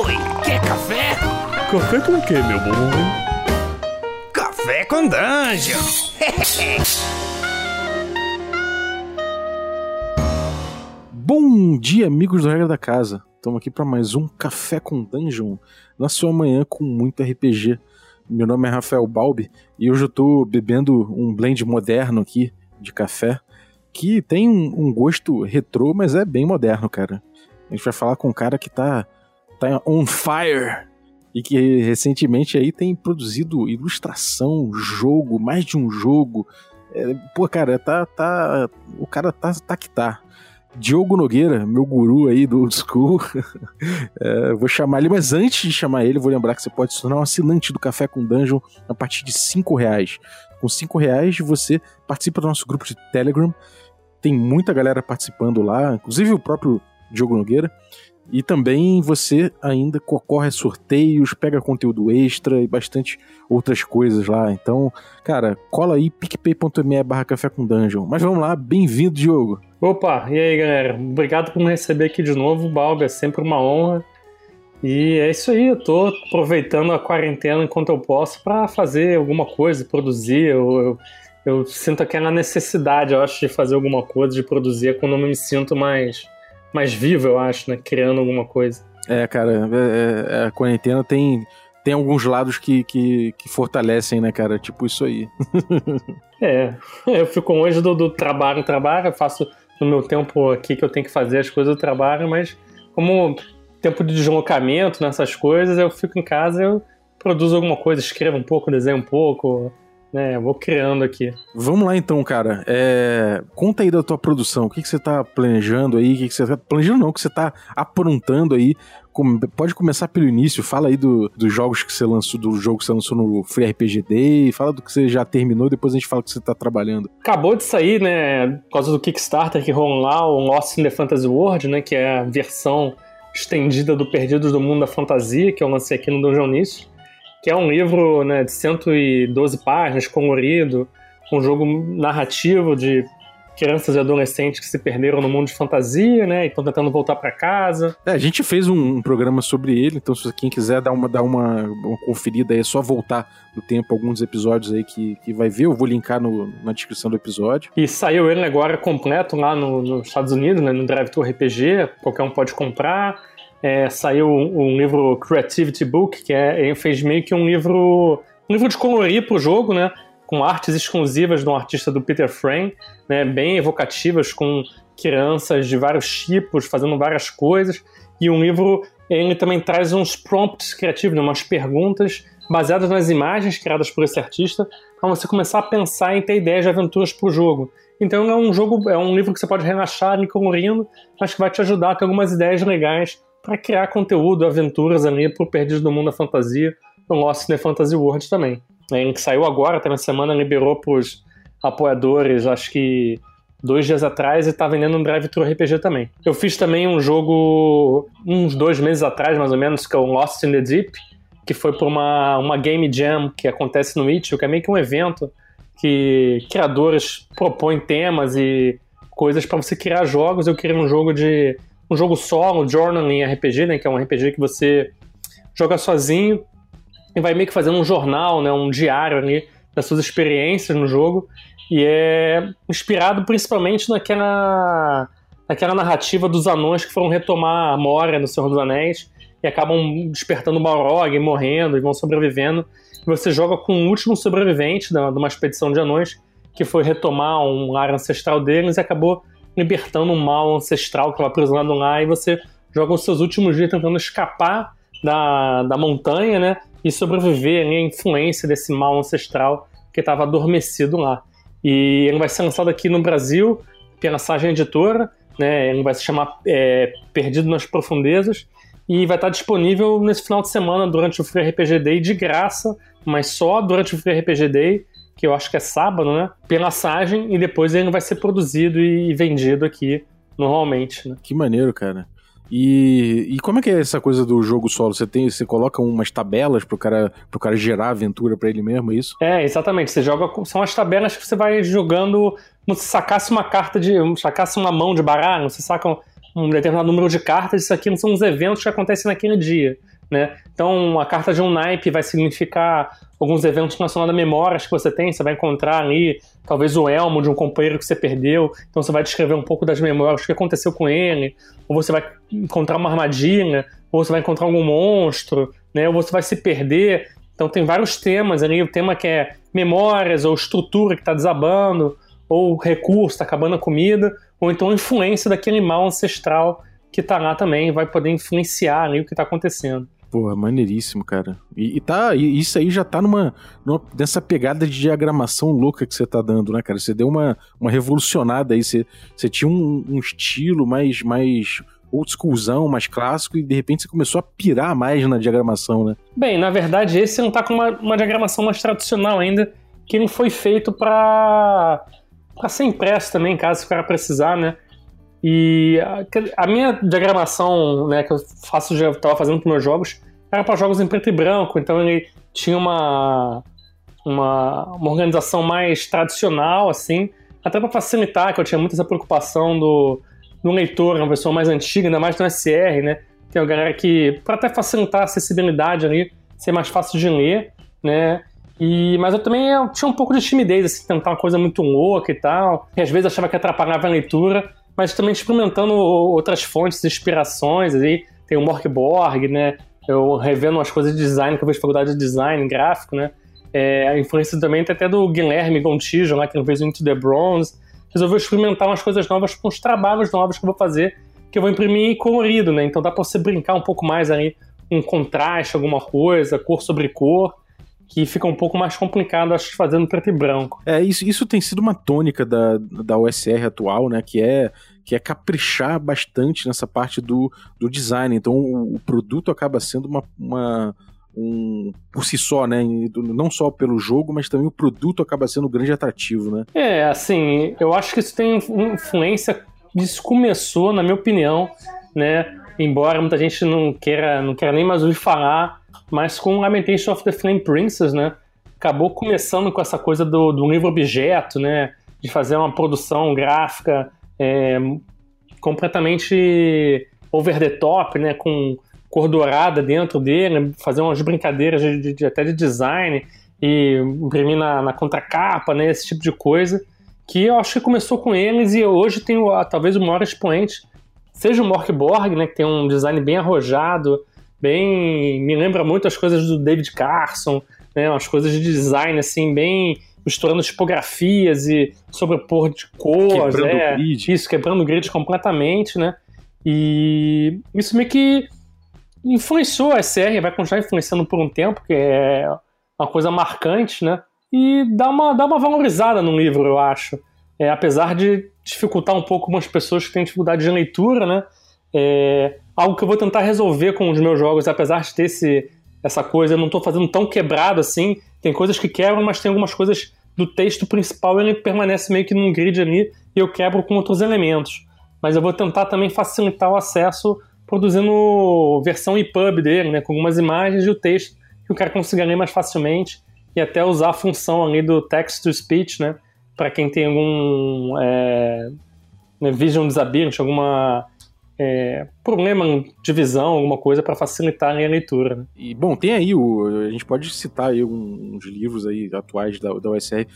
Oi, quer café? Café com o quê, meu bom? Café com Dungeon! Bom dia, amigos do Regra da Casa. Estamos aqui para mais um Café com Dungeon, na sua manhã com muito RPG. Meu nome é Rafael Balbi e hoje eu tô bebendo um blend moderno aqui de café, que tem um, um gosto retrô, mas é bem moderno, cara. A gente vai falar com um cara que tá, tá on fire e que recentemente aí tem produzido ilustração, jogo, mais de um jogo. É, pô, cara, tá, tá, o cara tá, tá que tá. Diogo Nogueira, meu guru aí do old school. é, vou chamar ele, mas antes de chamar ele, vou lembrar que você pode se tornar um assinante do Café com Dungeon a partir de 5 reais. Com 5 reais você participa do nosso grupo de Telegram. Tem muita galera participando lá, inclusive o próprio Diogo Nogueira. E também você ainda concorre a sorteios, pega conteúdo extra e bastante outras coisas lá. Então, cara, cola aí picpay.me barra café com dungeon. Mas vamos lá, bem-vindo, Diogo. Opa, e aí galera? Obrigado por me receber aqui de novo, Balga, é sempre uma honra. E é isso aí, eu tô aproveitando a quarentena enquanto eu posso para fazer alguma coisa, produzir. Eu, eu, eu sinto aquela necessidade, eu acho, de fazer alguma coisa, de produzir, quando eu me sinto mais mais vivo, eu acho, né? Criando alguma coisa. É, cara, é, é, a quarentena tem, tem alguns lados que, que, que, fortalecem, né, cara? Tipo isso aí. é, eu fico longe do, do trabalho, trabalho, faço no meu tempo aqui que eu tenho que fazer as coisas do trabalho, mas como tempo de deslocamento nessas coisas, eu fico em casa, eu produzo alguma coisa, escrevo um pouco, desenho um pouco, é, vou criando aqui. Vamos lá então, cara. É... Conta aí da tua produção. O que, que você tá planejando aí? O que, que você tá. Planejando não, o que você tá aprontando aí. Pode começar pelo início, fala aí do, dos jogos que você lançou, do jogo que você lançou no Free RPG Day, fala do que você já terminou, depois a gente fala o que você tá trabalhando. Acabou de sair, né, por causa do Kickstarter que rolou lá, o Lost in the Fantasy World, né, que é a versão estendida do Perdidos do Mundo da Fantasia, que eu lancei aqui no Dungeon Nisso que é um livro né, de 112 páginas, colorido, um jogo narrativo de crianças e adolescentes que se perderam no mundo de fantasia, né? E estão tentando voltar para casa. É, a gente fez um, um, programa sobre ele, então se quem quiser dar uma, dar uma, uma conferida aí, é só voltar no tempo alguns episódios aí que, que vai ver. Eu vou linkar no, na descrição do episódio. E saiu ele agora completo lá no, nos Estados Unidos, né? No Drive Tour RPG, qualquer um pode comprar é, saiu um, um, livro Creativity Book, que é, fez meio que um livro, um livro de colorir para o jogo, né? Com artes exclusivas de um artista do Peter Frame, né? Bem evocativas, com crianças de vários tipos, fazendo várias coisas. E um livro, ele também traz uns prompts criativos, né? umas perguntas baseadas nas imagens criadas por esse artista, para você começar a pensar em ter ideias de aventuras para o jogo. Então é um jogo, é um livro que você pode relaxar ali colorindo, mas que vai te ajudar a ter algumas ideias legais para criar conteúdo, aventuras ali pro Perdido do Mundo da Fantasia, no Lost in the Fantasy World também. É, que saiu agora, até na semana, liberou pros apoiadores, acho que dois dias atrás, e tá vendendo um Drive Thru RPG também. Eu fiz também um jogo uns dois meses atrás, mais ou menos, que é o Lost in the Deep, que foi por uma, uma Game Jam que acontece no Itch, que é meio que um evento que criadores propõem temas e coisas para você criar jogos. Eu criei um jogo de um jogo solo, Journal em RPG, né, que é um RPG que você joga sozinho e vai meio que fazendo um jornal, né, um diário ali das suas experiências no jogo e é inspirado principalmente naquela naquela narrativa dos anões que foram retomar a Moria no Senhor dos Anéis e acabam despertando Balrog, morrendo e vão sobrevivendo. E você joga com o último sobrevivente de uma expedição de anões que foi retomar um ar ancestral deles e acabou libertando um mal ancestral que estava aprisionado lá, e você joga os seus últimos dias tentando escapar da, da montanha, né? E sobreviver à influência desse mal ancestral que estava adormecido lá. E ele vai ser lançado aqui no Brasil pela Sagem Editora, né? Ele vai se chamar é, Perdido nas Profundezas e vai estar disponível nesse final de semana durante o Free RPG Day de graça, mas só durante o Free RPG Day que eu acho que é sábado, né? Pela Sagem, e depois ele vai ser produzido e vendido aqui normalmente, né? Que maneiro, cara. E, e como é que é essa coisa do jogo solo? Você tem, você coloca umas tabelas pro cara, pro cara gerar aventura para ele mesmo, é isso? É, exatamente. Você joga são as tabelas que você vai jogando como se sacasse uma carta de, sacasse uma mão de baralho, você saca um determinado número de cartas, isso aqui são os eventos que acontecem naquele dia. Né? Então, a carta de um naipe vai significar alguns eventos relacionados a memórias que você tem. Você vai encontrar ali, talvez, o elmo de um companheiro que você perdeu. Então, você vai descrever um pouco das memórias, o que aconteceu com ele. Ou você vai encontrar uma armadilha, ou você vai encontrar algum monstro, né? ou você vai se perder. Então, tem vários temas ali. O tema que é memórias, ou estrutura que está desabando, ou recurso, está acabando a comida, ou então influência daquele mal ancestral que está lá também, vai poder influenciar ali o que está acontecendo. Pô, maneiríssimo, cara. E, e tá, e isso aí já tá numa, numa nessa pegada de diagramação louca que você tá dando, né, cara? Você deu uma, uma revolucionada aí, você, você tinha um, um estilo mais, mais old schoolzão, mais clássico, e de repente você começou a pirar mais na diagramação, né? Bem, na verdade, esse não tá com uma, uma diagramação mais tradicional ainda, que não foi feito para para ser impresso também, caso o cara precisar, né? E a, a, minha diagramação, né, que eu faço, já estava fazendo para meus jogos, era para jogos em preto e branco, então ele tinha uma, uma, uma organização mais tradicional, assim, até para facilitar, que eu tinha muita essa preocupação do, do leitor, uma pessoa mais antiga, ainda mais no SR, né? Tem uma galera que, para até facilitar a acessibilidade ali, ser mais fácil de ler, né? E, mas eu também eu tinha um pouco de timidez, assim, tentar uma coisa muito louca e tal. E às vezes achava que atrapalhava a leitura mas também experimentando outras fontes, inspirações, aí tem o Morkborg, né? Eu revendo umas coisas de design, que eu fiz faculdade de design gráfico, né? É, a influência também tem até do Guilherme Gontijo, lá, que fez o Into the Bronze. Resolveu experimentar umas coisas novas com os trabalhos novos que eu vou fazer, que eu vou imprimir colorido, né? Então dá pra você brincar um pouco mais aí, um contraste, alguma coisa, cor sobre cor que fica um pouco mais complicado, acho, fazendo preto e branco. É, isso, isso tem sido uma tônica da, da USR atual, né? Que é, que é caprichar bastante nessa parte do, do design. Então o, o produto acaba sendo uma, uma um, por si só, né? Não só pelo jogo, mas também o produto acaba sendo um grande atrativo, né? É, assim, eu acho que isso tem influência. Isso começou, na minha opinião, né? Embora muita gente não queira, não queira nem mais ouvir falar mas com Lamentation of the Flame Princess, né? Acabou começando com essa coisa do, do livro objeto, né? De fazer uma produção gráfica é, completamente over the top, né? Com cor dourada dentro dele, fazer umas brincadeiras de, de, até de design e imprimir na, na contracapa, né? Esse tipo de coisa. Que eu acho que começou com eles e hoje tem talvez o maior expoente seja o Morkborg, né? Que tem um design bem arrojado, bem. Me lembra muito as coisas do David Carson, né? Umas coisas de design, assim, bem misturando tipografias e sobrepor de cores, quebrando é, grid. isso, quebrando o grid completamente, né? E isso meio que influenciou a SR, vai continuar influenciando por um tempo, que é uma coisa marcante, né? E dá uma, dá uma valorizada no livro, eu acho. É, apesar de dificultar um pouco umas pessoas que têm dificuldade de leitura, né? É, algo que eu vou tentar resolver com os meus jogos, apesar de ter esse, essa coisa, eu não estou fazendo tão quebrado assim. Tem coisas que quebram, mas tem algumas coisas do texto principal, ele permanece meio que num grid ali e eu quebro com outros elementos. Mas eu vou tentar também facilitar o acesso produzindo versão EPUB dele, né, com algumas imagens e o texto que o cara consiga ler mais facilmente e até usar a função ali do text to speech, né, para quem tem algum é, né, vision disability, alguma é, problema de visão, alguma coisa para facilitar a leitura. Né? E bom, tem aí o a gente pode citar aí uns livros aí atuais da, da USR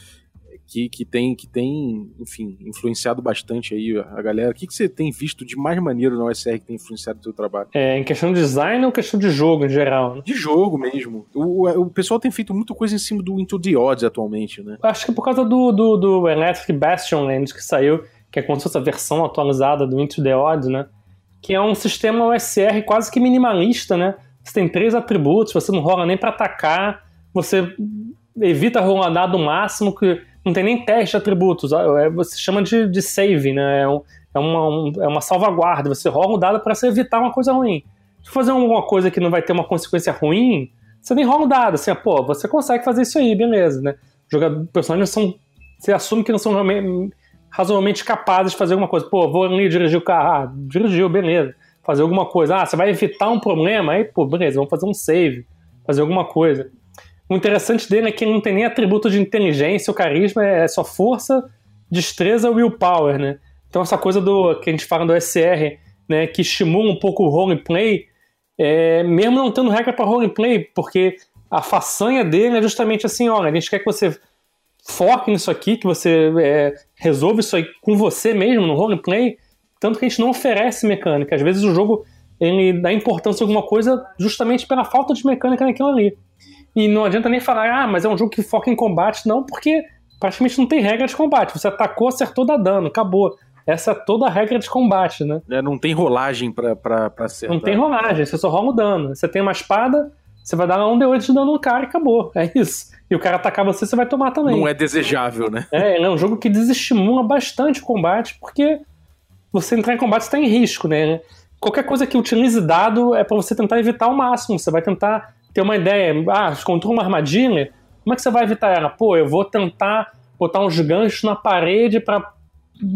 que, que tem que tem, enfim, influenciado bastante aí a galera. O que, que você tem visto de mais maneiro na USR que tem influenciado o seu trabalho? É, em questão de design ou questão de jogo em geral? Né? De jogo mesmo. O, o pessoal tem feito muita coisa em cima do Into the Odds atualmente, né? Acho que por causa do, do, do Electric Bastion Land que saiu, que é como se fosse a versão atualizada do Into the Odds, né? Que é um sistema OSR quase que minimalista, né? Você tem três atributos, você não rola nem para atacar, você evita rolar dado máximo, que não tem nem teste de atributos, é, você chama de, de save, né? É, um, é, uma, um, é uma salvaguarda, você rola o dado para você evitar uma coisa ruim. Se fazer alguma coisa que não vai ter uma consequência ruim, você nem rola o dado, assim, pô, você consegue fazer isso aí, beleza, né? Jogadores, personagens são. Você assume que não são razoavelmente capazes de fazer alguma coisa. Pô, vou ali dirigir o carro. Ah, dirigiu, beleza. Fazer alguma coisa. Ah, você vai evitar um problema? Aí, pô, beleza, vamos fazer um save. Fazer alguma coisa. O interessante dele é que ele não tem nem atributo de inteligência ou carisma, é só força, destreza e willpower, né? Então essa coisa do que a gente fala do SR né, que estimula um pouco o roleplay, é, mesmo não tendo regra para roleplay, porque a façanha dele é justamente assim, olha, a gente quer que você foque nisso aqui, que você é, resolva isso aí com você mesmo no roleplay, tanto que a gente não oferece mecânica. Às vezes o jogo ele dá importância a alguma coisa justamente pela falta de mecânica naquilo ali. E não adianta nem falar, ah, mas é um jogo que foca em combate, não, porque praticamente não tem regra de combate. Você atacou, acertou, dá dano, acabou. Essa é toda a regra de combate, né? É, não tem rolagem pra, pra, pra acertar. Não tem rolagem, você só rola o dano. Você tem uma espada, você vai dar um D8 de dano no cara e acabou. É isso. E o cara atacar você, você vai tomar também. Não é desejável, né? É, é um jogo que desestimula bastante o combate, porque você entrar em combate está em risco, né? Qualquer coisa que utilize dado é para você tentar evitar ao máximo. Você vai tentar ter uma ideia. Ah, encontrou uma armadilha, como é que você vai evitar ela? Pô, eu vou tentar botar uns ganchos na parede para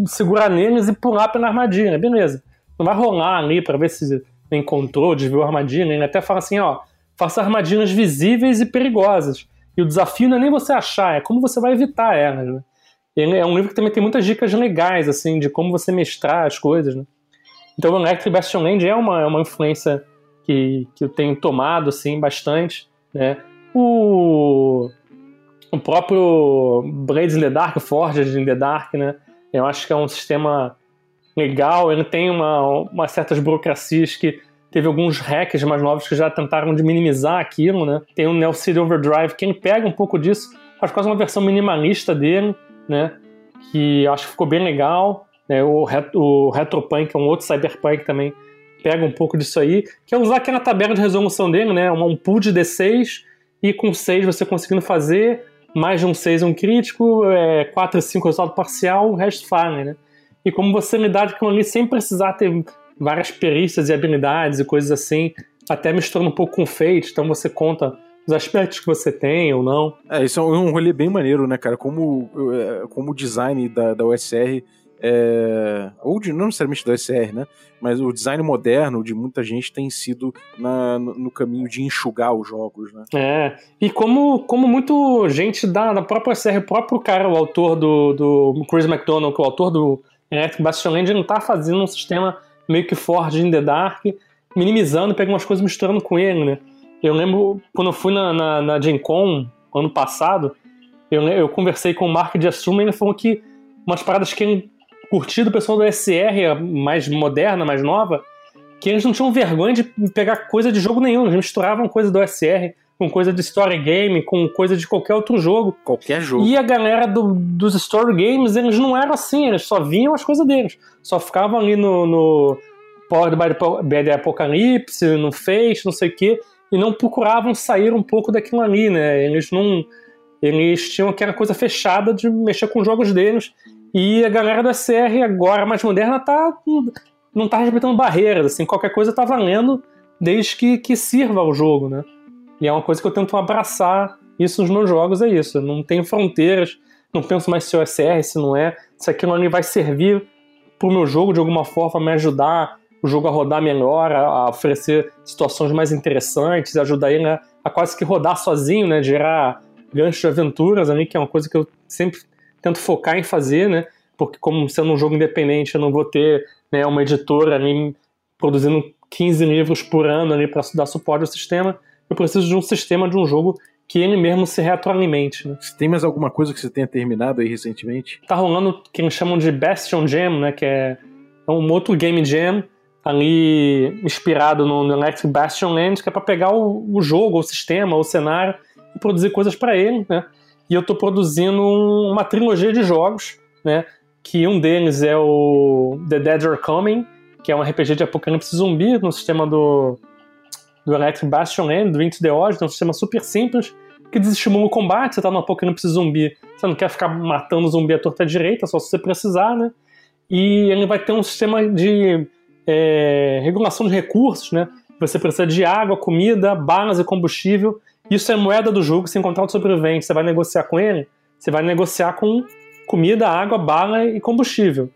segurar neles e pular pela armadilha, beleza. Não vai rolar ali para ver se encontrou, desviou a armadilha. Ele até fala assim, ó, faça armadilhas visíveis e perigosas. E o desafio não é nem você achar, é como você vai evitar elas, né? Ele é um livro que também tem muitas dicas legais, assim, de como você mestrar as coisas, né? Então o Electric Bastion Land é uma, é uma influência que, que eu tenho tomado, assim, bastante, né? O, o próprio Blades in the Dark, Forged in the Dark, né? Eu acho que é um sistema legal, ele tem uma, uma certas burocracias que teve alguns hacks mais novos que já tentaram de minimizar aquilo, né? Tem o Neo City Overdrive, que ele pega um pouco disso, faz quase uma versão minimalista dele, né? Que acho que ficou bem legal. Né? O, ret o Retropunk, é um outro cyberpunk também, pega um pouco disso aí, que é usar aquela tabela de resolução dele, né? Um pool de D6 e com 6 você conseguindo fazer mais de um 6 um crítico, é, 4 e 5 resultado parcial, o resto falha, né? E como você lidar com ali sem precisar ter várias perícias e habilidades e coisas assim, até misturando um pouco com fate, então você conta os aspectos que você tem ou não. É, isso é um rolê bem maneiro, né, cara? Como, é, como o design da, da USR é, ou de, não necessariamente da SR, né? Mas o design moderno de muita gente tem sido na, no caminho de enxugar os jogos, né? É, e como, como muito gente da, da própria SR, o próprio cara, o autor do, do Chris McDonald, que é o autor do Electric Bastion Land, não tá fazendo um sistema meio que Forge in the Dark, minimizando, pega umas coisas misturando com ele, né? Eu lembro quando eu fui na, na, na Gen Con, ano passado, eu, eu conversei com o Mark de Assuma e ele falou que umas paradas que ele curtir do pessoal do SR mais moderna, mais nova, que eles não tinham vergonha de pegar coisa de jogo nenhum, eles misturavam coisa do SR com coisa de story game, com coisa de qualquer outro jogo. Qualquer jogo. E a galera do, dos story games, eles não eram assim, eles só vinham as coisas deles. Só ficavam ali no, no Powered by the Apocalypse, no Face, não sei o quê, e não procuravam sair um pouco daquilo ali, né? Eles não. Eles tinham aquela coisa fechada de mexer com os jogos deles e a galera da SR agora mais moderna tá não tá respeitando barreiras, assim, qualquer coisa tá valendo desde que, que sirva ao jogo, né? E é uma coisa que eu tento abraçar isso nos meus jogos, é isso. Não tenho fronteiras, não penso mais se é SR, se não é, se aquilo ali vai servir pro meu jogo de alguma forma, me ajudar o jogo a rodar melhor, a, oferecer situações mais interessantes, ajudar ele a, a quase que rodar sozinho, né? Gerar ganchos de aventuras ali, que é uma coisa que eu sempre tento focar em fazer, né? Porque como sendo um jogo independente, eu não vou ter né, uma editora ali produzindo 15 livros por ano ali para dar suporte ao sistema. Eu preciso de um sistema de um jogo que ele mesmo se retroalimente. Né? Tem mais alguma coisa que você tenha terminado aí recentemente? Tá rolando o que eles chamam de Bastion Jam, né? Que é um outro game jam ali inspirado no, no Electric Bastion Land, que é para pegar o, o, jogo, o sistema, o cenário e produzir coisas para ele, né? e eu estou produzindo uma trilogia de jogos, né? Que um deles é o The Dead Are Coming, que é um RPG de apocalipse zumbi no sistema do, do Electric Bastion do Into the Odd, é um sistema super simples, que desestimula o combate, você está no apocalipse zumbi, você não quer ficar matando zumbi à torta direita, só se você precisar, né? E ele vai ter um sistema de é, regulação de recursos, né? Você precisa de água, comida, balas e combustível, isso é moeda do jogo. Se encontrar um sobrevivente, você vai negociar com ele, você vai negociar com comida, água, bala e combustível.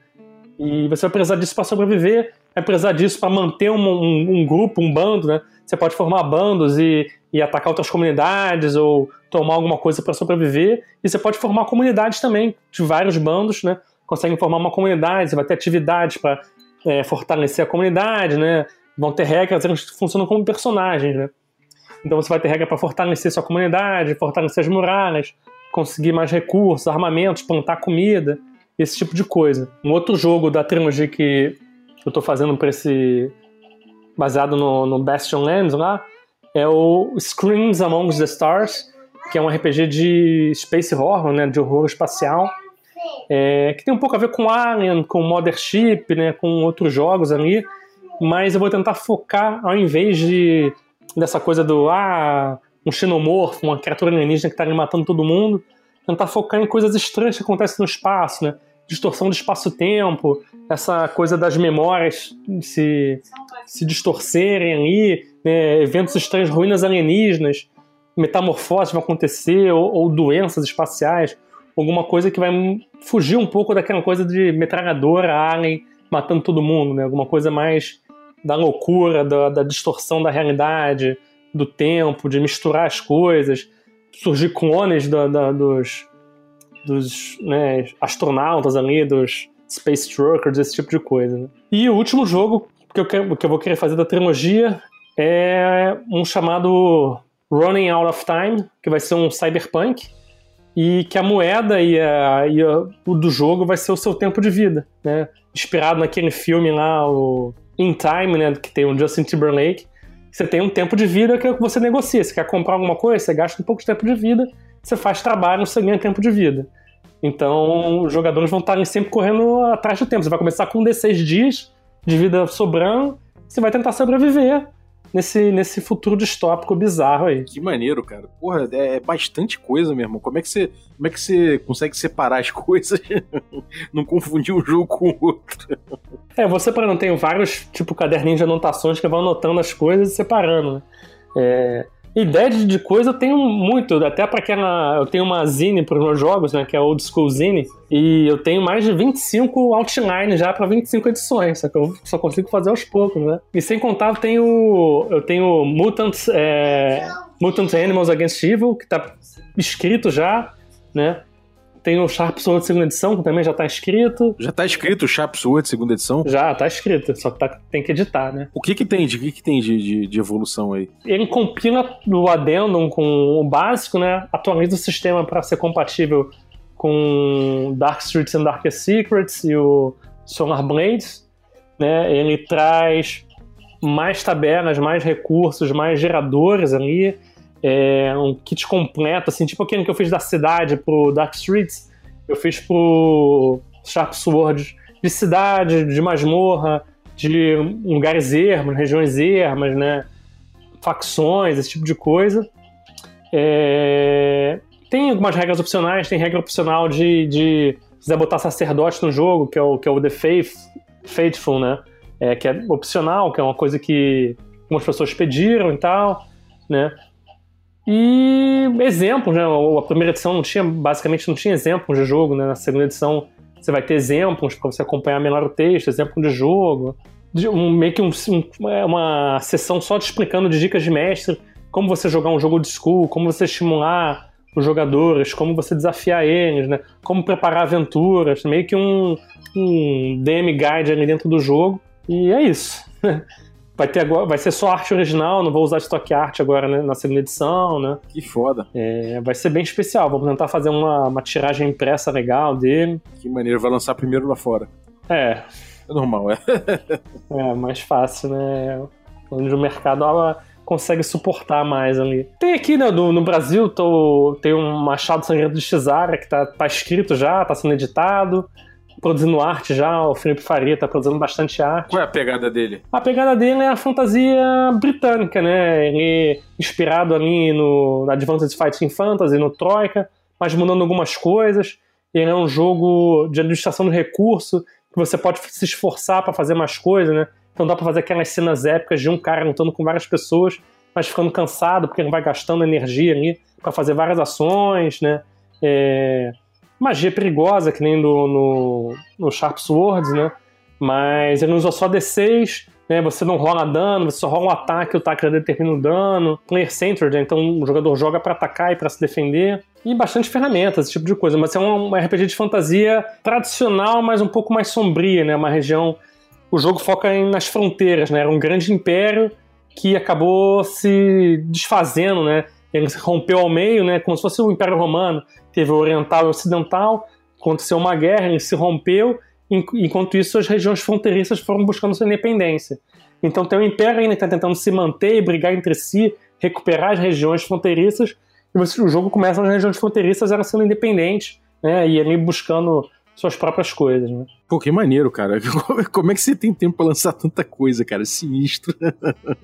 E você vai precisar disso para sobreviver, vai precisar disso para manter um, um, um, grupo, um bando, né? Você pode formar bandos e, e atacar outras comunidades ou tomar alguma coisa para sobreviver. E você pode formar comunidades também, de vários bandos, né? Consegue formar uma comunidade, você vai ter atividades para é, fortalecer a comunidade, né? Vão ter regras que funcionam como personagens, né? Então você vai ter regra para fortalecer sua comunidade, fortalecer as muralhas, conseguir mais recursos, armamentos, plantar comida, esse tipo de coisa. Um outro jogo da trilogia que eu tô fazendo para esse baseado no, no Bastion Lands lá é o Screams Among the Stars, que é um RPG de space horror, né, de horror espacial, é, que tem um pouco a ver com Alien, com Mothership, né, com outros jogos ali, mas eu vou tentar focar ao invés de dessa coisa do ah, um xenomorfo, uma criatura alienígena que está matando todo mundo, tentar focar em coisas estranhas que acontecem no espaço, né? Distorção do espaço-tempo, essa coisa das memórias se, se distorcerem ali, né? eventos estranhos, ruínas alienígenas, metamorfoses vão acontecer, ou, ou, doenças espaciais, alguma coisa que vai fugir um pouco daquela coisa de metralhadora, alien, matando todo mundo, né? Alguma coisa mais da loucura, da, da distorção da realidade, do tempo, de misturar as coisas, surgir clones da, da, dos, dos né, astronautas ali, dos Space Truckers, esse tipo de coisa. Né? E o último jogo que eu, quero, que eu vou querer fazer da trilogia é um chamado Running Out of Time, que vai ser um cyberpunk, e que a moeda e, a, e a, o do jogo vai ser o seu tempo de vida, né? Inspirado naquele filme lá, o In Time, né? Que tem o Justin Timberlake, você tem um tempo de vida que você negocia. Você quer comprar alguma coisa, você gasta um pouco de tempo de vida, você faz trabalho, você ganha tempo de vida. Então, os jogadores vão estar sempre correndo atrás do tempo. Você vai começar com 16 dias de vida sobrando, você vai tentar sobreviver nesse, nesse futuro distópico bizarro aí. Que maneiro, cara. Porra, é, é bastante coisa, meu irmão. Como é que você, como é que você consegue separar as coisas? não confundir um jogo com o outro. É, você, por exemplo, tem vários, tipo, caderninhos de anotações que vão anotando as coisas e separando, né? É, Ideia de coisa eu tenho muito, até para aquela. Eu tenho uma zine para os meus jogos, né? Que é Old School Zine, e eu tenho mais de 25 outlines já para 25 edições, só que eu só consigo fazer aos poucos, né? E sem contar, eu tenho, eu tenho Mutants, é, Mutant Animals Against Evil, que tá escrito já, né? Tem o Sharp Sword segunda edição, que também já tá escrito. Já tá escrito o Sharp Sword segunda edição? Já, tá escrito, só que tá, tem que editar, né? O que que tem de, que que tem de, de, de evolução aí? Ele compila o addendum com o básico, né? Atualiza o sistema para ser compatível com Dark Streets and Darkest Secrets e o Solar Blades, né? Ele traz mais tabelas, mais recursos, mais geradores ali é, um kit completo, assim, tipo aquele que eu fiz da cidade pro Dark Streets, eu fiz pro Sharp Sword de cidade, de masmorra, de lugares ermos, regiões ermas, né? Facções, esse tipo de coisa. É... Tem algumas regras opcionais, tem regra opcional de, de quiser botar sacerdote no jogo, que é o, que é o The Faith, Faithful, né? É, que é opcional, que é uma coisa que algumas pessoas pediram e tal, né? E exemplos, né? A primeira edição não tinha, basicamente não tinha exemplos de jogo, né? Na segunda edição você vai ter exemplos para você acompanhar melhor o texto, exemplo de jogo. Um, meio que um, um, é uma sessão só te explicando de dicas de mestre, como você jogar um jogo de school, como você estimular os jogadores, como você desafiar eles, né? Como preparar aventuras, meio que um, um DM guide ali dentro do jogo. E é isso. Vai, ter agora, vai ser só arte original, não vou usar stock art agora né, na segunda edição, né? Que foda. É, vai ser bem especial. Vamos tentar fazer uma, uma tiragem impressa legal dele. Que maneiro, vai lançar primeiro lá fora. É. É normal, é. é, mais fácil, né? Onde o mercado consegue suportar mais ali. Tem aqui, né, no, no Brasil, tô, tem um Machado Sangrento de Cesara que tá, tá escrito já, tá sendo editado produzindo arte já, o Felipe Faria tá produzindo bastante arte. Qual é a pegada dele? A pegada dele é a fantasia britânica, né? Ele é inspirado ali no Advanced Fighting Fantasy, no Troika, mas mudando algumas coisas. Ele é um jogo de administração de recurso que você pode se esforçar para fazer mais coisas, né? Então dá para fazer aquelas cenas épicas de um cara lutando com várias pessoas, mas ficando cansado porque ele vai gastando energia ali para fazer várias ações, né? É magia perigosa, que nem do, no, no Sharp Swords, né? Mas ele não usa só D6, né? Você não rola dano, você só rola um ataque, o ataque já determina o dano. Player centered, né? então o jogador joga para atacar e para se defender. E bastante ferramentas, esse tipo de coisa. Mas é um, RPG de fantasia tradicional, mas um pouco mais sombria, né? Uma região o jogo foca em, nas fronteiras, né? Era um grande império que acabou se desfazendo, né? Ele se rompeu ao meio, né? Como se fosse o Império Romano. Teve o Oriental e o Ocidental, aconteceu uma guerra, ele se rompeu, enquanto isso as regiões fronteiriças foram buscando sua independência. Então tem o Império ainda que está tentando se manter e brigar entre si, recuperar as regiões fronteiriças, e o jogo começa nas regiões fronteiriças elas sendo independentes, né? E ali buscando suas próprias coisas, né? Pô, que maneiro, cara. Como é que você tem tempo pra lançar tanta coisa, cara? Sinistro.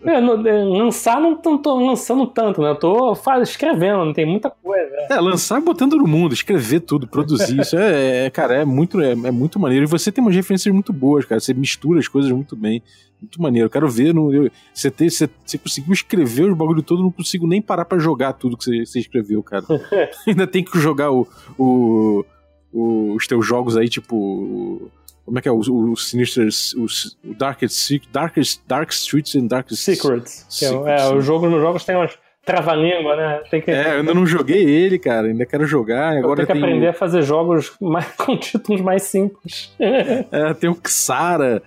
É, no, é, lançar não tô, tô, lançando tanto, né? Eu tô faz, escrevendo, não tem muita coisa. Né? É, lançar botando no mundo, escrever tudo, produzir. isso é, é, cara, é muito, é, é, muito maneiro. E você tem umas referências muito boas, cara. Você mistura as coisas muito bem. Muito maneiro. Eu quero ver. No, eu, você, ter, você, você conseguiu escrever os bagulho todo, não consigo nem parar pra jogar tudo que você, você escreveu, cara. Ainda tem que jogar o, o os teus jogos aí, tipo. Como é que é? Os, os Sinisters. Os Darkest, Darkest, Dark Streets and Darkest Secrets. Secrets. É, é, os jogos nos jogos tem umas trava-língua, né? Tem que... É, eu ainda não joguei ele, cara. Ainda quero jogar. Agora tenho que tem aprender a fazer jogos mais, com títulos mais simples. é, tem o Xara.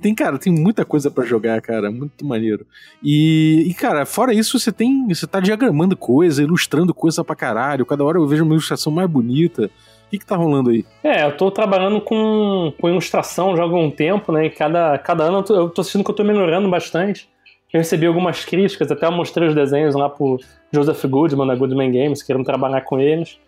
Tem, cara, tem muita coisa para jogar, cara. Muito maneiro. E, e, cara, fora isso, você tem. Você tá diagramando coisa, ilustrando coisa pra caralho. Cada hora eu vejo uma ilustração mais bonita. Que, que tá rolando aí? É, eu tô trabalhando com, com ilustração já há algum tempo, né? E cada, cada ano eu tô, eu tô sentindo que eu tô melhorando bastante. Eu recebi algumas críticas, até mostrei os desenhos lá pro Joseph Goodman, da Goodman Games, querendo trabalhar com eles.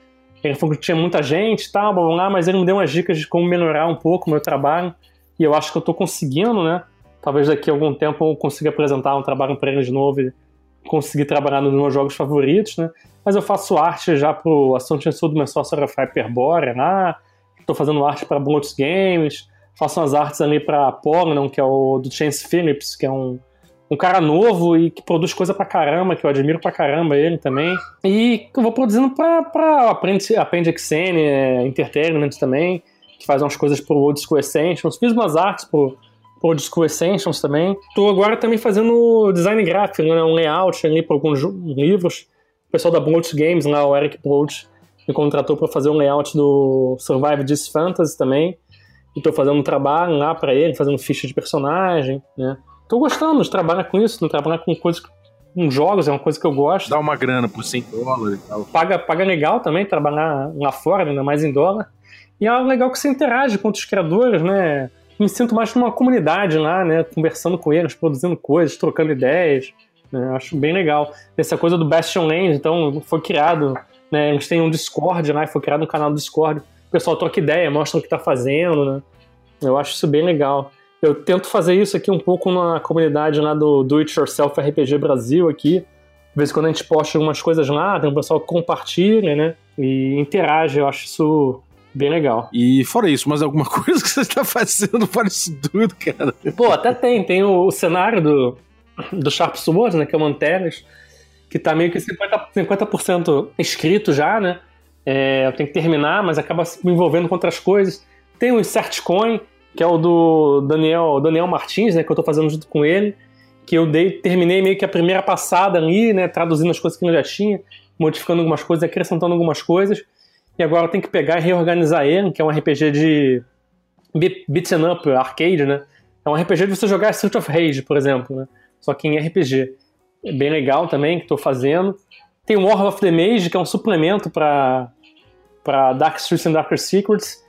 Ele falou que tinha muita gente e tal, blá, blá, mas ele me deu umas dicas de como melhorar um pouco o meu trabalho. E eu acho que eu tô conseguindo, né? Talvez daqui a algum tempo eu consiga apresentar um trabalho para eles de novo e conseguir trabalhar nos meus jogos favoritos, né? Mas eu faço arte já pro Assumption Sudman Sorcerer of Hyperborea lá, tô fazendo arte para Bloats Games, faço umas artes ali para Polygon, que é o do Chance Phillips, que é um, um cara novo e que produz coisa pra caramba, que eu admiro pra caramba ele também. E eu vou produzindo pra, pra Appendix N, é, Entertainment também, que faz umas coisas pro Old School Essentials. Fiz umas artes pro, pro Old School Essentials também. Tô agora também fazendo design gráfico, né, um layout ali pra alguns livros pessoal da Bolt Games, lá, o Eric Bolt, me contratou para fazer um layout do Survive This Fantasy também. E tô fazendo um trabalho lá para ele, fazendo ficha de personagem, né? Tô gostando de trabalhar com isso, de trabalhar com coisas com jogos, é uma coisa que eu gosto. Dá uma grana por 100 dólares e tal. Paga, paga legal também trabalhar lá fora, ainda mais em dólar. E é algo legal que você interage com outros criadores, né? Me sinto mais numa comunidade lá, né? Conversando com eles, produzindo coisas, trocando ideias. Né? Acho bem legal. Essa coisa do Bastion Land, então, foi criado, né? A gente tem um Discord lá, foi criado um canal do Discord. O pessoal troca ideia, mostra o que está fazendo, né? Eu acho isso bem legal. Eu tento fazer isso aqui um pouco na comunidade lá do Do It Yourself RPG Brasil aqui. De vez em quando a gente posta algumas coisas lá, tem um pessoal que compartilha, né? E interage, eu acho isso bem legal. E fora isso, mais alguma coisa que você está fazendo fora isso tudo, cara? Pô, até tem. Tem o, o cenário do, do Sharp Swords, né, que é o Manteles, que tá meio que 50%, 50 escrito já, né? É, eu tenho que terminar, mas acaba me envolvendo com outras coisas. Tem o Insert Coin, que é o do Daniel, Daniel Martins, né, que eu tô fazendo junto com ele, que eu dei, terminei meio que a primeira passada ali, né, traduzindo as coisas que eu já tinha, modificando algumas coisas, acrescentando algumas coisas, e agora tenho que pegar e reorganizar ele, que é um RPG de beat'em up, arcade, né? É um RPG de você jogar Street of Rage, por exemplo, né? Só que em RPG. É bem legal também, que estou fazendo. Tem o War of the Mage, que é um suplemento para Dark Streets and Darker Secrets,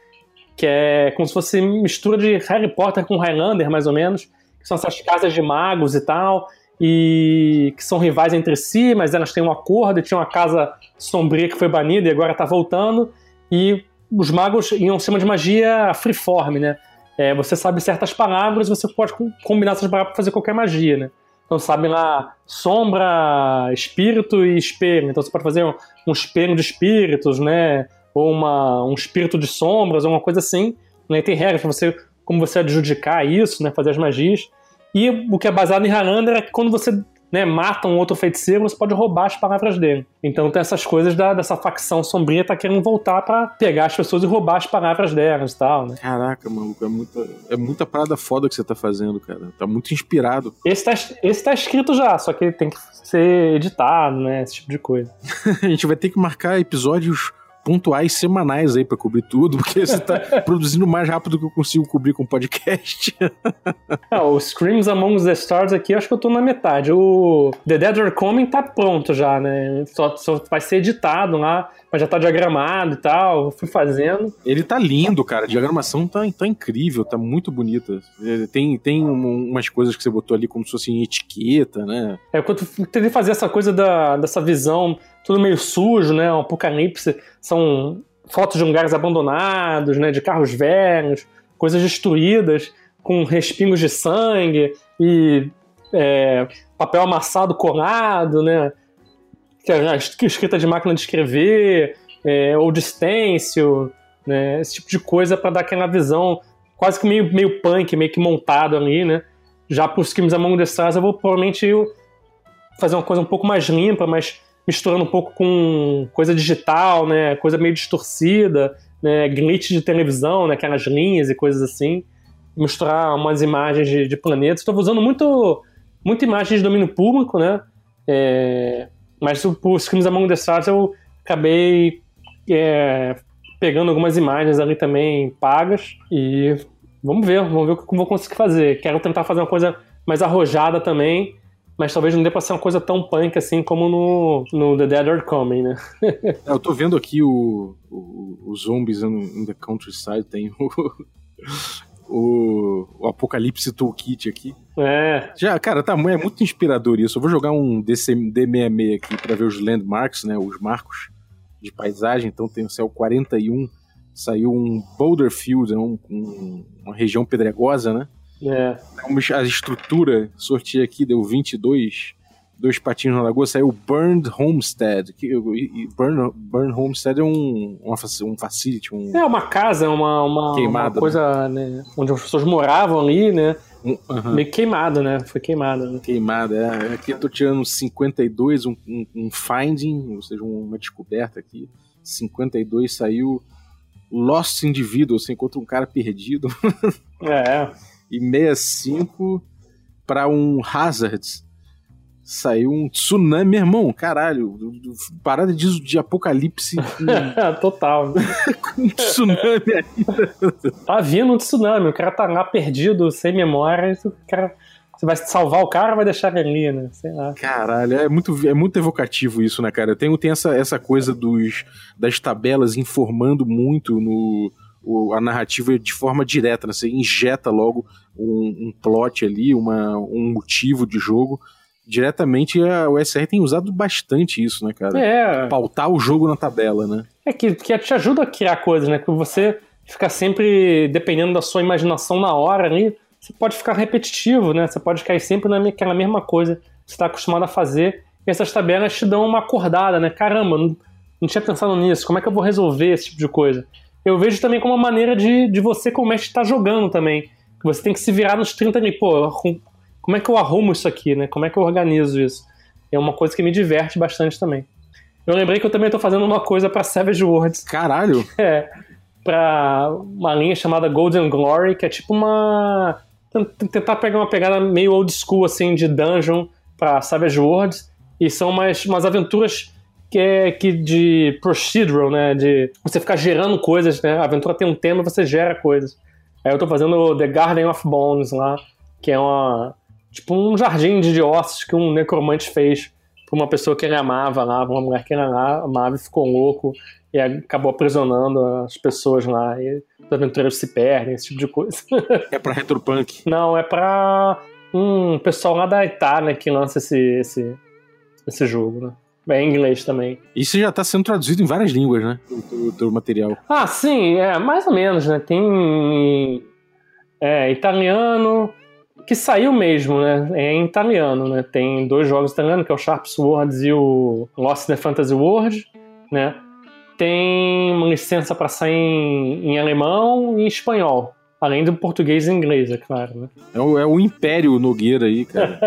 que é como se fosse mistura de Harry Potter com Highlander, mais ou menos, que são essas casas de magos e tal, e que são rivais entre si, mas elas têm um acordo, e tinha uma casa sombria que foi banida e agora está voltando, e os magos iam cima de magia freeform, né? É, você sabe certas palavras, você pode combinar essas palavras para fazer qualquer magia, né? Então, sabe lá, sombra, espírito e espelho. Então, você pode fazer um, um espelho de espíritos, né? Ou uma, um espírito de sombras, ou uma coisa assim. Né? Tem regras para você, como você adjudicar isso, né? Fazer as magias. E o que é baseado em Highlander é que quando você né, mata um outro feiticeiro, você pode roubar as palavras dele. Então tem essas coisas da, dessa facção sombria tá querendo voltar para pegar as pessoas e roubar as palavras delas e tal, né? Caraca, maluco, é muita, é muita parada foda que você tá fazendo, cara. Tá muito inspirado. Esse tá, esse tá escrito já, só que tem que ser editado, né? Esse tipo de coisa. a gente vai ter que marcar episódios pontuais semanais aí pra cobrir tudo, porque você tá produzindo mais rápido do que eu consigo cobrir com podcast. ah, o Screams Among the Stars aqui, acho que eu tô na metade. O The Dead Are Coming tá pronto já, né? Só, só vai ser editado lá, mas já tá diagramado e tal. Fui fazendo. Ele tá lindo, cara. A diagramação tá, tá incrível, tá muito bonita. Tem, tem umas coisas que você botou ali como se fosse em etiqueta, né? É, quando eu tentei fazer essa coisa da, dessa visão tudo meio sujo, né? Um apocalipse. São fotos de lugares abandonados, né? De carros velhos, coisas destruídas, com respingos de sangue e é, papel amassado colado, né? Escrita de máquina de escrever, é, ou de stencil, né? Esse tipo de coisa para dar aquela visão quase que meio, meio punk, meio que montado ali, né? Já para os crimes Among the Stars eu vou provavelmente fazer uma coisa um pouco mais limpa, mais misturando um pouco com coisa digital, né? Coisa meio distorcida, né? Glitch de televisão, né? Aquelas linhas e coisas assim. Misturar umas imagens de, de planetas. Estou usando muito, muito imagens de domínio público, né? É, mas os crimes Among the Stars eu acabei é, pegando algumas imagens ali também pagas e vamos ver, vamos ver o que eu vou conseguir fazer. Quero tentar fazer uma coisa mais arrojada também, mas talvez não dê pra ser uma coisa tão punk assim como no, no The Dead Are Coming, né? É, eu tô vendo aqui o, o, os zombies in, in the countryside, tem o, o, o Apocalipse Toolkit aqui. É. Já, cara, tá, é muito inspirador isso. Eu vou jogar um DC, D66 aqui pra ver os landmarks, né, os marcos de paisagem. Então tem o céu 41, saiu um Boulder Field, né, um, um, uma região pedregosa, né? É. A estrutura, sorteio aqui, deu 22, dois patinhos na lagoa, saiu Burned Homestead. Que, Burn, Burn Homestead é um, uma, um facility. Um... É uma casa, uma, uma, queimada, uma coisa né? né? onde as pessoas moravam ali, né? Uhum. Meio queimado, né? Foi queimado. Né? Queimada, é. Aqui eu tô tirando 52, um, um, um finding, ou seja, uma descoberta aqui. 52 saiu Lost Individual, você encontra um cara perdido. É e 65 para um Hazards. Saiu um tsunami, meu irmão, caralho. Parada de, de apocalipse. Total. com um tsunami ainda. Tá vindo um tsunami, o cara tá lá perdido, sem memória. O cara, você vai salvar o cara ou vai deixar ele ali, né? Sei lá. Caralho, é muito, é muito evocativo isso, né, cara? Tem, tem essa, essa coisa dos, das tabelas informando muito no, o, a narrativa de forma direta, né? Você injeta logo um, um plot ali, uma, um motivo de jogo diretamente a USR tem usado bastante isso, né, cara? É. Pautar o jogo na tabela, né? É que, que te ajuda a criar coisas, né? Que você fica sempre dependendo da sua imaginação na hora ali, você pode ficar repetitivo, né? Você pode cair sempre naquela mesma coisa que você está acostumado a fazer. E essas tabelas te dão uma acordada, né? Caramba, não, não tinha pensado nisso. Como é que eu vou resolver esse tipo de coisa? Eu vejo também como uma maneira de, de você, como mestre, estar tá jogando também. Você tem que se virar nos 30 ali, pô, como é que eu arrumo isso aqui, né? Como é que eu organizo isso? É uma coisa que me diverte bastante também. Eu lembrei que eu também estou fazendo uma coisa para Savage Worlds. Caralho! É, para uma linha chamada Golden Glory, que é tipo uma tentar pegar uma pegada meio old school assim de dungeon para Savage Worlds e são umas, umas aventuras que é que de procedural, né, de você ficar gerando coisas, né? A aventura tem um tema, você gera coisas. Aí eu tô fazendo The Garden of Bones lá, que é uma. Tipo um jardim de ossos que um necromante fez pra uma pessoa que ele amava lá, uma mulher que ele amava e ficou louco e acabou aprisionando as pessoas lá. E os aventureiros se perdem, esse tipo de coisa. É pra Retropunk? Não, é pra um pessoal lá da Itália que lança esse, esse, esse jogo, né? É em inglês também. Isso já está sendo traduzido em várias línguas, né? Do, do, material. Ah, sim, é, mais ou menos, né? Tem é, italiano, que saiu mesmo, né? É em italiano, né? Tem dois jogos italianos, que é o Sharp Swords e o Lost in the Fantasy World, né? Tem uma licença para sair em, em alemão e em espanhol. Além do português e inglês, é claro, né? É o, é o Império Nogueira aí, cara.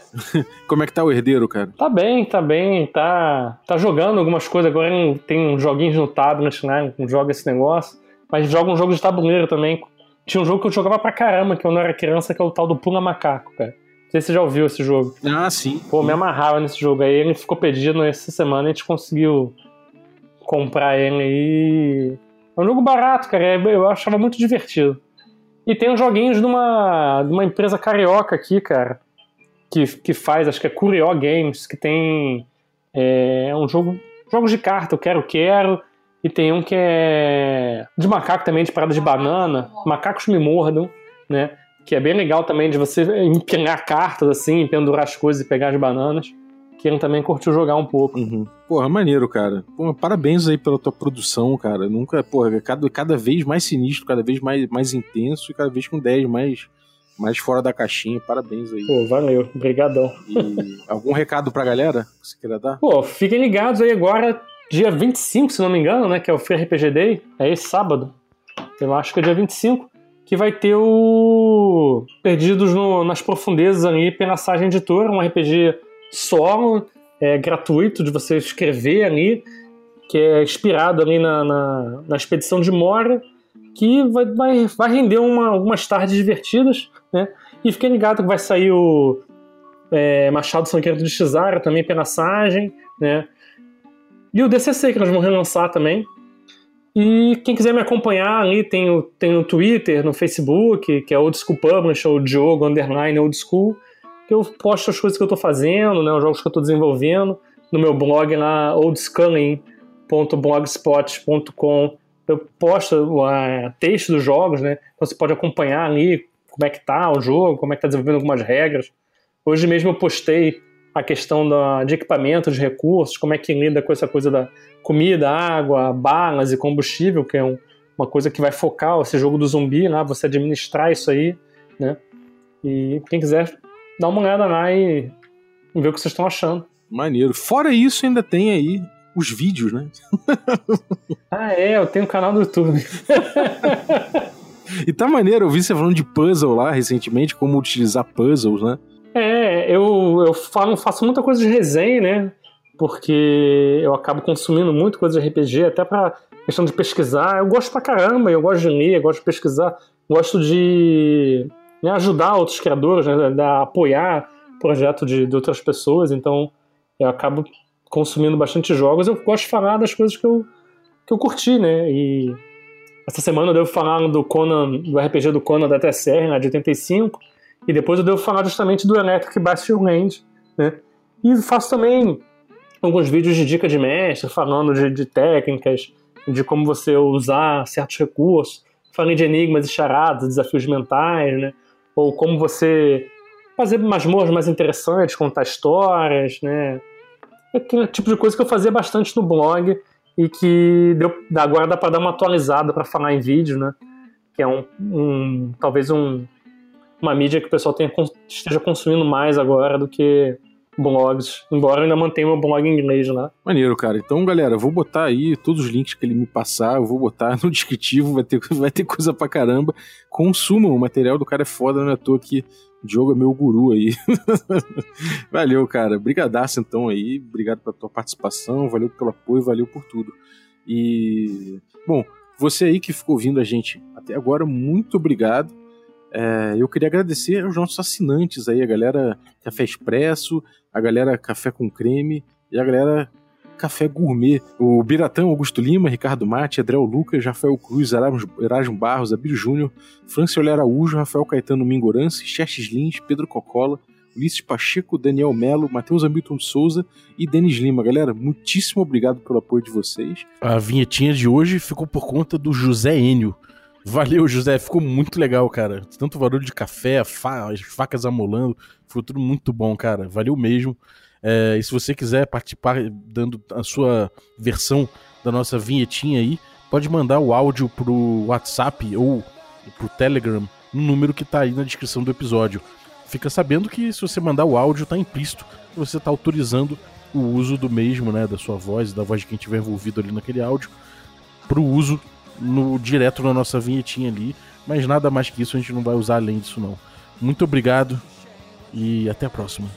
Como é que tá o herdeiro, cara? Tá bem, tá bem, tá, tá jogando algumas coisas. Agora tem joguinhos no tablet, né? Joga esse negócio. Mas joga um jogo de tabuleiro também. Tinha um jogo que eu jogava pra caramba, que eu não era criança, que é o tal do Pula Macaco, cara. Não sei se você já ouviu esse jogo. Ah, sim. Pô, me amarrava nesse jogo aí. Ele ficou pedido essa semana e a gente conseguiu comprar ele aí. É um jogo barato, cara. é- Eu achava muito divertido. E tem uns joguinhos de uma, de uma empresa carioca aqui, cara. Que, que faz, acho que é Curió Games, que tem é, um jogo. Jogos de carta, eu quero, quero. E tem um que é de macaco também, de parada de banana. Macacos me mordam, né? Que é bem legal também de você empinar cartas assim, pendurar as coisas e pegar as bananas. Que ele também curtiu jogar um pouco. Uhum. Porra, maneiro, cara. Pô, parabéns aí pela tua produção, cara. Nunca, porra, é cada, cada vez mais sinistro, cada vez mais, mais intenso e cada vez com 10 mais, mais fora da caixinha. Parabéns aí. Pô, valeu. Obrigadão. E algum recado pra galera que você queira dar? Pô, fiquem ligados aí agora, dia 25, se não me engano, né? Que é o Free RPG Day. É esse sábado. Eu acho que é dia 25. Que vai ter o Perdidos no- nas Profundezas ali pela Sage Editora, um RPG solo, é, gratuito, de você escrever ali, que é inspirado ali na, na, na expedição de Mora, que vai, vai, vai render uma, algumas tardes divertidas, né? E fiquem ligados que vai sair o é, Machado Sanquento de Xizara também pela Sagem, né? E o DCC que nós vamos relançar também. E quem quiser me acompanhar ali, tem, o, tem no Twitter, no Facebook, que é Old School Publisher, ou Diogo Underline Old School, eu posto as coisas que eu tô fazendo, né, os jogos que eu tô desenvolvendo. No meu blog lá, oldsculling.blogspot.com, eu posto uh, texto dos jogos, né? Então você pode acompanhar ali como é que tá o jogo, como é que tá desenvolvendo algumas regras. Hoje mesmo eu postei a questão da, de equipamento, de recursos, como é que lida com essa coisa da comida, água, balas e combustível, que é um- uma coisa que vai focar esse jogo do zumbi lá, você administrar isso aí, né? E quem quiser, dá uma olhada lá e ver o que vocês estão achando. Maneiro. Fora isso, ainda tem aí os vídeos, né? Ah, é, eu tenho um canal no YouTube. E tá maneiro, eu vi você falando de puzzle lá recentemente, como utilizar puzzles, né? É, eu, eu falo, faço muita coisa de resenha, né? Porque eu acabo consumindo muito coisa de RPG, até pra questão de pesquisar. Eu gosto pra caramba, eu gosto de ler, eu gosto de pesquisar, gosto de né, ajudar outros criadores, né, da- apoiar projeto de, de outras pessoas, então eu acabo consumindo bastante jogos. Eu gosto de falar das coisas que eu, que eu curti, né? E essa semana eu devo falar do Conan, do RPG do Conan da TSR, né, de 85. E depois eu devo falar justamente do Electric Bastion né? E faço também alguns vídeos de dica de mestre, falando de, de técnicas, de como você usar certos recursos. Falei de enigmas e charadas, desafios mentais, né? Ou como você fazer masmorras mais interessantes, contar histórias, né? É aquele tipo de coisa que eu fazia bastante no blog e que deu, agora dá para dar uma atualizada para falar em vídeo, né? Que é um, um talvez um, uma mídia que o pessoal tenha, esteja consumindo mais agora do que blogs, embora eu ainda mantenha meu blog em inglês lá. Maneiro, cara. Então, galera, vou botar aí todos os links que ele me passar, eu vou botar no descritivo, vai ter, vai ter coisa pra caramba. Consumam, o material do cara é foda, não é à toa que o Diogo é meu guru aí. valeu, cara. Brigadaço então aí, obrigado pela tua participação, valeu pelo apoio, valeu por tudo. E, bom, você aí que ficou ouvindo a gente até agora, muito obrigado. É, eu queria agradecer aos nossos assinantes aí, a galera Café Expresso, a galera Café com Creme e a galera Café Gourmet. O Biratão Augusto Lima, Ricardo Mate, Adriel Lucas, Rafael Cruz, Erasmo Barros, Abílio Júnior, Franciola Araújo, Rafael Caetano Mingorance, Xerxes Lins, Pedro Cocola, Ulisses Pacheco, Daniel Melo, Matheus Hamilton Souza e Denis Lima. Galera, muitíssimo obrigado pelo apoio de vocês. A vinhetinha de hoje ficou por conta do José Enio. Valeu, José. Ficou muito legal, cara. Tanto barulho de café, fa- as facas amolando. Ficou tudo muito bom, cara. Valeu mesmo. É, e se você quiser participar dando a sua versão da nossa vinhetinha aí, pode mandar o áudio pro WhatsApp ou pro Telegram no número que tá aí na descrição do episódio. Fica sabendo que se você mandar o áudio, tá implícito que você tá autorizando o uso do mesmo, né? Da sua voz, da voz de quem estiver envolvido ali naquele áudio, pro uso no direto na nossa vinhetinha ali. Mas nada mais que isso a gente não vai usar além disso, não. Muito obrigado e até a próxima.